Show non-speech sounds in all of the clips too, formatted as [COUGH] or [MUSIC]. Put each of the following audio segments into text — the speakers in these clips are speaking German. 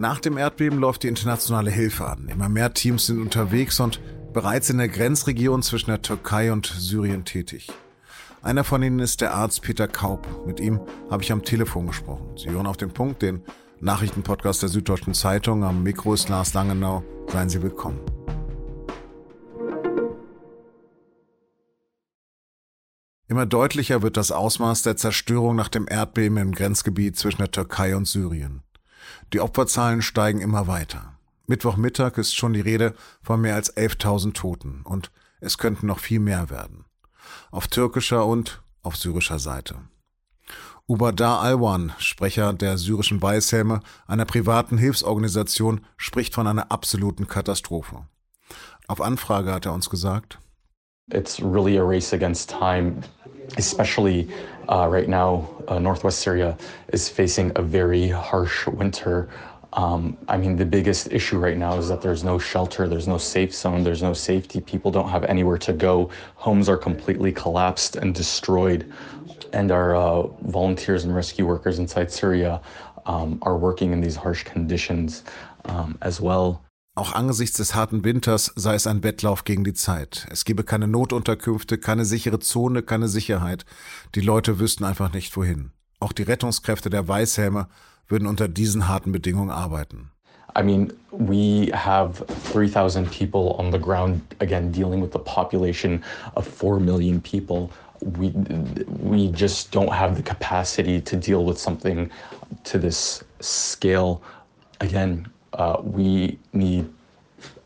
Nach dem Erdbeben läuft die internationale Hilfe an. Immer mehr Teams sind unterwegs und bereits in der Grenzregion zwischen der Türkei und Syrien tätig. Einer von ihnen ist der Arzt Peter Kaub. Mit ihm habe ich am Telefon gesprochen. Sie hören auf den Punkt, den Nachrichtenpodcast der Süddeutschen Zeitung. Am Mikro ist Lars Langenau. Seien Sie willkommen. Immer deutlicher wird das Ausmaß der Zerstörung nach dem Erdbeben im Grenzgebiet zwischen der Türkei und Syrien. Die Opferzahlen steigen immer weiter. Mittwochmittag ist schon die Rede von mehr als 11.000 Toten und es könnten noch viel mehr werden. Auf türkischer und auf syrischer Seite. Ubadar Alwan, Sprecher der syrischen Weißhelme, einer privaten Hilfsorganisation, spricht von einer absoluten Katastrophe. Auf Anfrage hat er uns gesagt, It's really a race against time, especially uh, right now. Uh, Northwest Syria is facing a very harsh winter. Um, I mean, the biggest issue right now is that there's no shelter, there's no safe zone, there's no safety. People don't have anywhere to go. Homes are completely collapsed and destroyed. And our uh, volunteers and rescue workers inside Syria um, are working in these harsh conditions um, as well. Auch angesichts des harten Winters sei es ein Wettlauf gegen die Zeit. Es gebe keine Notunterkünfte, keine sichere Zone, keine Sicherheit. Die Leute wüssten einfach nicht wohin. Auch die Rettungskräfte der Weißhelme würden unter diesen harten Bedingungen arbeiten. I mean, we have 3,000 people on the ground, again, dealing with the population of 4 million people. We, we just don't have the capacity to deal with something to this scale. Again, uh, we need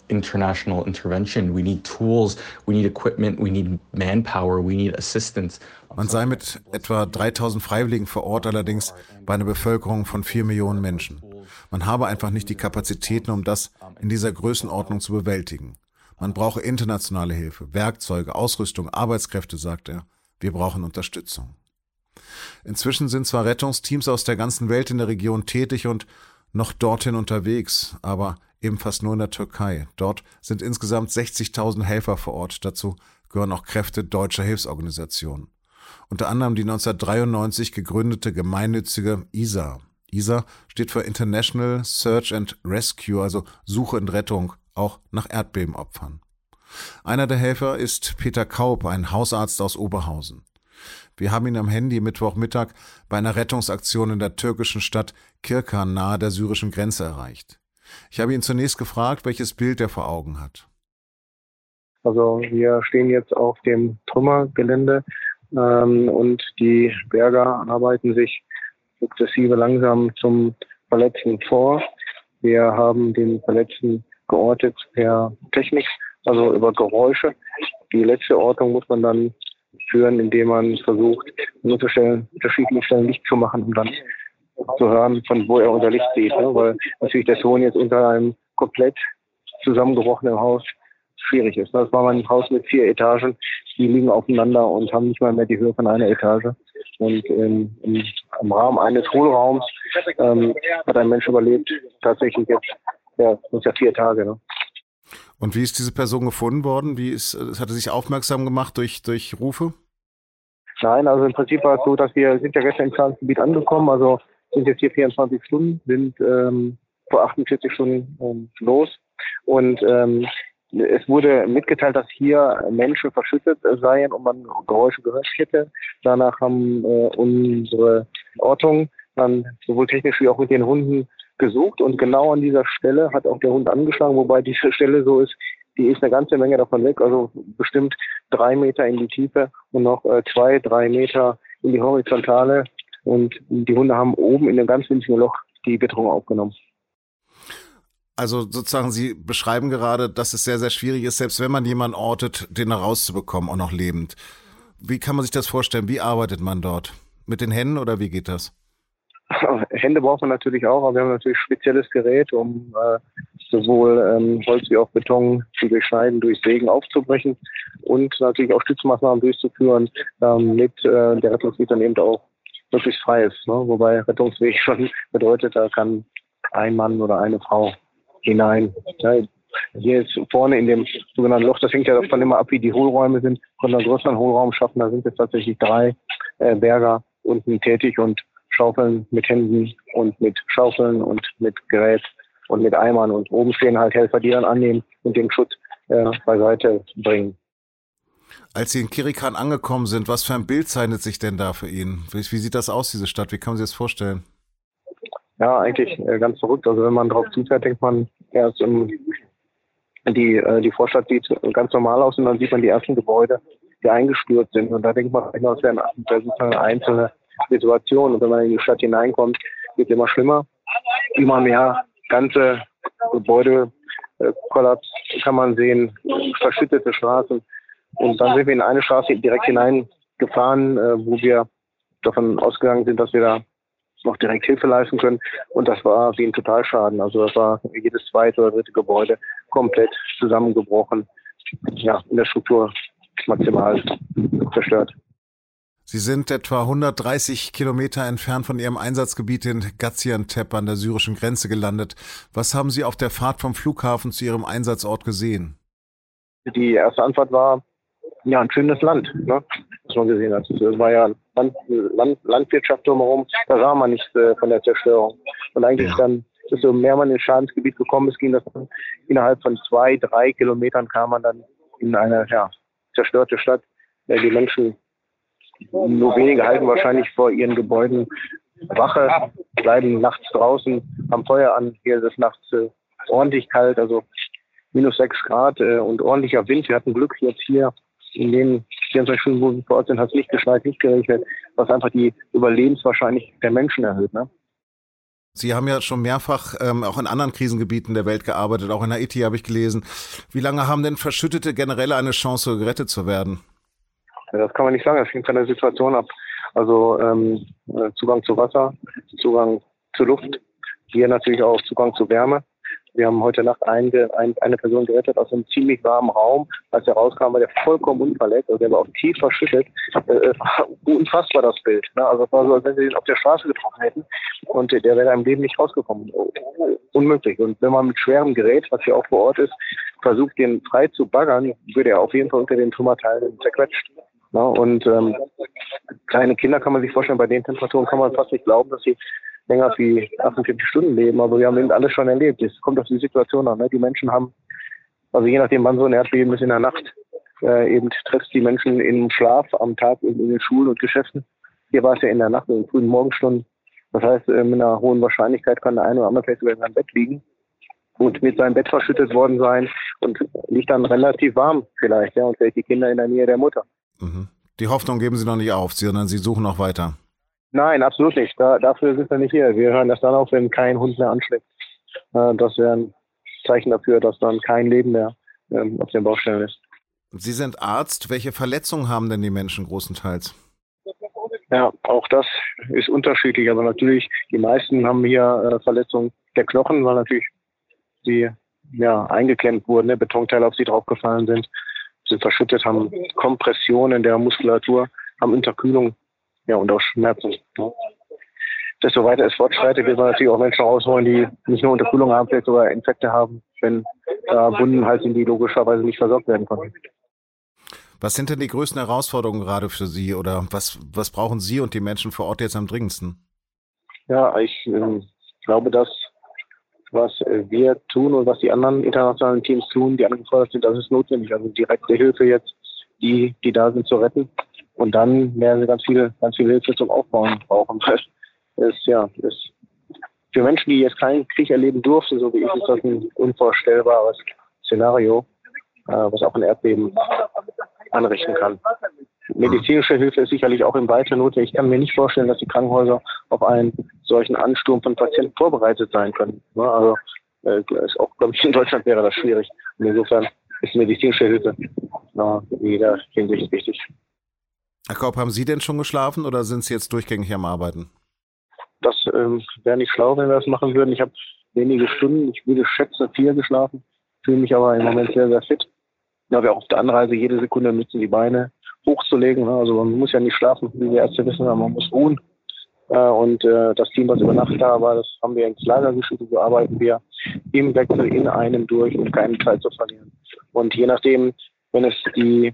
international intervention. We need tools, we need equipment, we need manpower, we need assistance. Man sei mit etwa 3000 Freiwilligen vor Ort allerdings bei einer Bevölkerung von 4 Millionen Menschen. Man habe einfach nicht die Kapazitäten, um das in dieser Größenordnung zu bewältigen. Man brauche internationale Hilfe, Werkzeuge, Ausrüstung, Arbeitskräfte, sagt er. Wir brauchen Unterstützung. Inzwischen sind zwar Rettungsteams aus der ganzen Welt in der Region tätig und noch dorthin unterwegs, aber eben fast nur in der Türkei. Dort sind insgesamt 60.000 Helfer vor Ort. Dazu gehören auch Kräfte deutscher Hilfsorganisationen. Unter anderem die 1993 gegründete gemeinnützige ISA. ISA steht für International Search and Rescue, also Suche und Rettung, auch nach Erdbebenopfern. Einer der Helfer ist Peter Kaub, ein Hausarzt aus Oberhausen. Wir haben ihn am Handy Mittwochmittag bei einer Rettungsaktion in der türkischen Stadt Kirkan nahe der syrischen Grenze erreicht. Ich habe ihn zunächst gefragt, welches Bild er vor Augen hat. Also wir stehen jetzt auf dem Trümmergelände ähm, und die Berger arbeiten sich sukzessive langsam zum Verletzten vor. Wir haben den Verletzten geortet per Technik, also über Geräusche. Die letzte Ortung muss man dann führen, indem man versucht, an unterschiedlichen Stellen Licht zu machen, um dann zu hören, von wo er unser Licht sieht. Ne? Weil natürlich der Sohn jetzt unter einem komplett zusammengebrochenen Haus schwierig ist. Das war mein Haus mit vier Etagen, die liegen aufeinander und haben nicht mal mehr die Höhe von einer Etage. Und ähm, im, im Rahmen eines Hohlraums ähm, hat ein Mensch überlebt, tatsächlich jetzt ja, ja vier Tage. Ne? Und wie ist diese Person gefunden worden? Wie ist, hat er sich aufmerksam gemacht durch, durch Rufe? Nein, also im Prinzip war es so, dass wir sind ja gestern im Planungsgebiet angekommen, also sind jetzt hier 24 Stunden, sind ähm, vor 48 Stunden ähm, los und ähm, es wurde mitgeteilt, dass hier Menschen verschüttet seien und man Geräusche gehört hätte. Danach haben äh, unsere Ortung dann sowohl technisch wie auch mit den Hunden gesucht und genau an dieser Stelle hat auch der Hund angeschlagen, wobei diese Stelle so ist, die ist eine ganze Menge davon weg, also bestimmt drei Meter in die Tiefe und noch äh, zwei, drei Meter in die Horizontale und die Hunde haben oben in dem ganz winzigen Loch die Witterung aufgenommen. Also sozusagen, Sie beschreiben gerade, dass es sehr, sehr schwierig ist, selbst wenn man jemanden ortet, den herauszubekommen, auch noch lebend. Wie kann man sich das vorstellen? Wie arbeitet man dort? Mit den Händen oder wie geht das? [LAUGHS] Hände braucht man natürlich auch, aber wir haben natürlich spezielles Gerät, um äh, sowohl ähm, Holz wie auch Beton zu durchschneiden, durch Sägen aufzubrechen und natürlich auch Stützmaßnahmen durchzuführen, damit äh, der Rettungsweg dann eben auch möglichst frei ist. Ne? Wobei Rettungsweg [LAUGHS] schon bedeutet, da kann ein Mann oder eine Frau hinein. Ja, hier ist vorne in dem sogenannten Loch, das hängt ja davon immer ab, wie die Hohlräume sind, konnten einen größeren Hohlraum schaffen. Da sind jetzt tatsächlich drei äh, Berger unten tätig und schaufeln mit Händen und mit Schaufeln und mit Gerät und mit Eimern. Und oben stehen halt Helfer, die dann annehmen und den Schutt äh, beiseite bringen. Als Sie in Kirikan angekommen sind, was für ein Bild zeichnet sich denn da für ihn? Wie, wie sieht das aus, diese Stadt? Wie kann man sich das vorstellen? Ja, eigentlich äh, ganz verrückt. Also wenn man drauf zufährt, denkt man erst im, die, äh, die Vorstadt sieht ganz normal aus und dann sieht man die ersten Gebäude, die eingestürzt sind. Und da denkt man, das wäre eine einzelne Situation. Und wenn man in die Stadt hineinkommt, wird es immer schlimmer. Immer mehr ganze Gebäudekollaps kann man sehen, verschüttete Straßen. Und dann sind wir in eine Straße direkt hineingefahren, äh, wo wir davon ausgegangen sind, dass wir da noch direkt Hilfe leisten können. Und das war wie ein Totalschaden. Also das war jedes zweite oder dritte Gebäude komplett zusammengebrochen. Ja, in der Struktur maximal zerstört. Sie sind etwa 130 Kilometer entfernt von Ihrem Einsatzgebiet in Gaziantep an der syrischen Grenze gelandet. Was haben Sie auf der Fahrt vom Flughafen zu Ihrem Einsatzort gesehen? Die erste Antwort war, ja, ein schönes Land, ne, was man gesehen hat. Es war ja Land, Land, Landwirtschaft drumherum, da sah man nichts äh, von der Zerstörung. Und eigentlich ja. dann, desto mehr man ins Schadensgebiet gekommen ist, ging das dann innerhalb von zwei, drei Kilometern kam man dann in eine ja, zerstörte Stadt. Ja, die Menschen, nur wenige halten wahrscheinlich vor ihren Gebäuden Wache, bleiben nachts draußen, haben Feuer an. Hier ist es nachts äh, ordentlich kalt, also minus sechs Grad äh, und ordentlicher Wind. Wir hatten Glück jetzt hier in den 24 Stunden, wo wir vor Ort sind, hat es nicht geschneit, nicht gerechnet, was einfach die Überlebenswahrscheinlichkeit der Menschen erhöht. Ne? Sie haben ja schon mehrfach ähm, auch in anderen Krisengebieten der Welt gearbeitet, auch in Haiti habe ich gelesen. Wie lange haben denn Verschüttete generell eine Chance, gerettet zu werden? Das kann man nicht sagen, das hängt von der Situation ab. Also ähm, äh, Zugang zu Wasser, Zugang zu Luft, hier natürlich auch Zugang zu Wärme. Wir haben heute Nacht eine, eine Person gerettet aus einem ziemlich warmen Raum. Als er rauskam, war der vollkommen unverletzt, also der war auch tief verschüttet. Äh, [LAUGHS] unfassbar das Bild. Ne? Also es war so, als wenn sie ihn auf der Straße getroffen hätten und der wäre im Leben nicht rausgekommen. Unmöglich. Und wenn man mit schwerem Gerät, was hier auch vor Ort ist, versucht, den frei zu baggern, würde er auf jeden Fall unter den Trümmerteilen zerquetscht. Ja, ne? und ähm, kleine Kinder kann man sich vorstellen, bei den Temperaturen kann man fast nicht glauben, dass sie länger wie 48 Stunden leben, aber wir haben eben alles schon erlebt. Es kommt auf die Situation an. Ne? Die Menschen haben, also je nachdem, wann so ein Erdbeben ist in der Nacht, äh, eben trifft die Menschen im Schlaf am Tag in, in den Schulen und Geschäften. Hier war es ja in der Nacht, in den frühen Morgenstunden. Das heißt, äh, mit einer hohen Wahrscheinlichkeit kann der eine oder andere vielleicht sogar in seinem Bett liegen und mit seinem Bett verschüttet worden sein und liegt dann relativ warm vielleicht, ja, und vielleicht die Kinder in der Nähe der Mutter. Mhm. Die Hoffnung geben Sie noch nicht auf, sondern Sie suchen noch weiter. Nein, absolut nicht. Da, dafür sind wir nicht hier. Wir hören erst dann auf, wenn kein Hund mehr anschlägt. Äh, das wäre ein Zeichen dafür, dass dann kein Leben mehr ähm, auf den Baustellen ist. Sie sind Arzt. Welche Verletzungen haben denn die Menschen großenteils? Ja, auch das ist unterschiedlich. Aber natürlich, die meisten haben hier äh, Verletzungen der Knochen, weil natürlich sie ja, eingeklemmt wurden, ne? Betonteile auf sie draufgefallen sind, sind verschüttet, haben Kompressionen der Muskulatur, haben Unterkühlung ja, und auch Schmerzen. Ja. Desto weiter es fortschreitet, wird man natürlich auch Menschen rausholen, die nicht nur Unterkühlung haben, vielleicht sogar Infekte haben, wenn da äh, Wunden halt sind, die logischerweise nicht versorgt werden konnten. Was sind denn die größten Herausforderungen gerade für Sie oder was, was brauchen Sie und die Menschen vor Ort jetzt am dringendsten? Ja, ich äh, glaube, dass was wir tun und was die anderen internationalen Teams tun, die angefordert sind, das ist notwendig. Also direkte Hilfe jetzt, die, die da sind, zu retten. Und dann werden sie ganz viel, ganz viel Hilfe zum Aufbauen brauchen. [LAUGHS] Das ist, ja, ist für Menschen, die jetzt keinen Krieg erleben durften, so wie ich, ist das ein unvorstellbares Szenario, äh, was auch ein Erdbeben anrichten kann. Medizinische Hilfe ist sicherlich auch im Weiteren notwendig. Ich kann mir nicht vorstellen, dass die Krankenhäuser auf einen solchen Ansturm von Patienten vorbereitet sein können. Ne, also äh, ist auch, glaube ich, in Deutschland wäre das schwierig. Und insofern ist medizinische Hilfe in jeder Hinsicht wichtig. Herr Korb, haben Sie denn schon geschlafen oder sind Sie jetzt durchgängig am Arbeiten? Das ähm, wäre nicht schlau, wenn wir das machen würden. Ich habe wenige Stunden, ich würde schätzen vier geschlafen, fühle mich aber im Moment sehr, sehr fit. Ja, wir auch auf der Anreise jede Sekunde nutzen, die Beine hochzulegen. Ne? Also man muss ja nicht schlafen, wie wir Ärzte wissen, aber man muss ruhen. Äh, und äh, das Team, was über Nacht da war, das haben wir ins Lager geschickt. So arbeiten wir im Wechsel in einem durch, um keine Zeit zu verlieren. Und je nachdem, wenn es die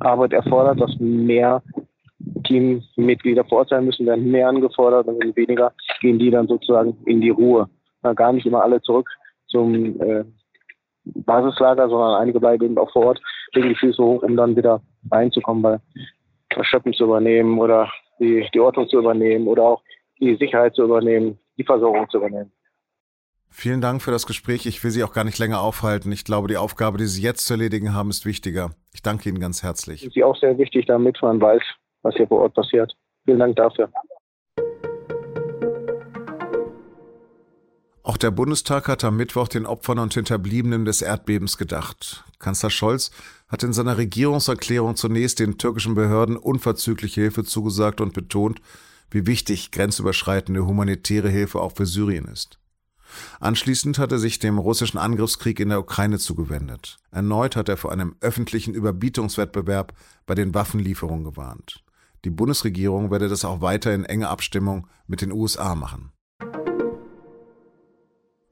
Arbeit erfordert, dass mehr Teammitglieder vor Ort sein müssen, werden mehr angefordert und weniger gehen die dann sozusagen in die Ruhe. gar nicht immer alle zurück zum äh, Basislager, sondern einige bleiben eben auch vor Ort, legen die Füße hoch, um dann wieder reinzukommen, weil Schöppen zu übernehmen oder die, die Ordnung zu übernehmen oder auch die Sicherheit zu übernehmen, die Versorgung zu übernehmen. Vielen Dank für das Gespräch. Ich will Sie auch gar nicht länger aufhalten. Ich glaube, die Aufgabe, die Sie jetzt zu erledigen haben, ist wichtiger. Ich danke Ihnen ganz herzlich. Ist Sie auch sehr wichtig, damit man weiß, was hier vor Ort passiert. Vielen Dank dafür. Auch der Bundestag hat am Mittwoch den Opfern und Hinterbliebenen des Erdbebens gedacht. Kanzler Scholz hat in seiner Regierungserklärung zunächst den türkischen Behörden unverzügliche Hilfe zugesagt und betont, wie wichtig grenzüberschreitende humanitäre Hilfe auch für Syrien ist. Anschließend hat er sich dem russischen Angriffskrieg in der Ukraine zugewendet. Erneut hat er vor einem öffentlichen Überbietungswettbewerb bei den Waffenlieferungen gewarnt. Die Bundesregierung werde das auch weiter in enger Abstimmung mit den USA machen.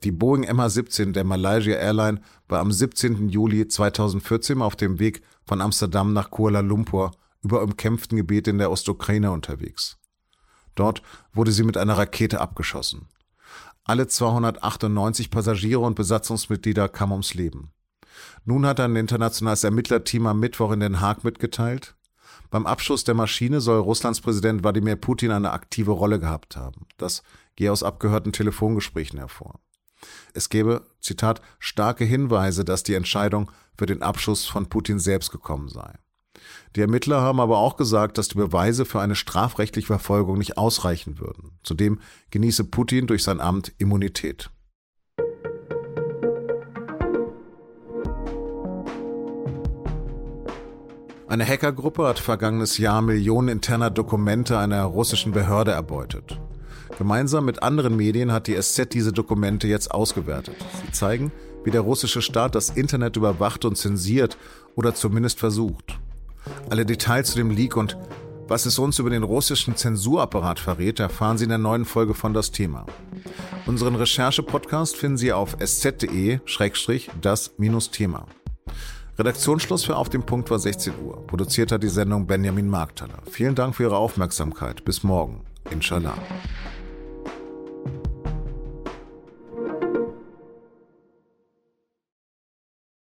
Die Boeing MH17 der Malaysia Airline war am 17. Juli 2014 auf dem Weg von Amsterdam nach Kuala Lumpur über umkämpften Gebiet in der Ostukraine unterwegs. Dort wurde sie mit einer Rakete abgeschossen. Alle 298 Passagiere und Besatzungsmitglieder kamen ums Leben. Nun hat ein internationales Ermittlerteam am Mittwoch in Den Haag mitgeteilt, beim Abschuss der Maschine soll Russlands Präsident Wladimir Putin eine aktive Rolle gehabt haben. Das gehe aus abgehörten Telefongesprächen hervor. Es gebe, Zitat, starke Hinweise, dass die Entscheidung für den Abschuss von Putin selbst gekommen sei. Die Ermittler haben aber auch gesagt, dass die Beweise für eine strafrechtliche Verfolgung nicht ausreichen würden. Zudem genieße Putin durch sein Amt Immunität. Eine Hackergruppe hat vergangenes Jahr Millionen interner Dokumente einer russischen Behörde erbeutet. Gemeinsam mit anderen Medien hat die SZ diese Dokumente jetzt ausgewertet. Sie zeigen, wie der russische Staat das Internet überwacht und zensiert oder zumindest versucht. Alle Details zu dem Leak und was es uns über den russischen Zensurapparat verrät, erfahren Sie in der neuen Folge von das Thema. Unseren Recherche-Podcast finden Sie auf sz.de-das-thema. Redaktionsschluss für Auf dem Punkt war 16 Uhr. Produziert hat die Sendung Benjamin Markthaler. Vielen Dank für Ihre Aufmerksamkeit. Bis morgen. Inshallah.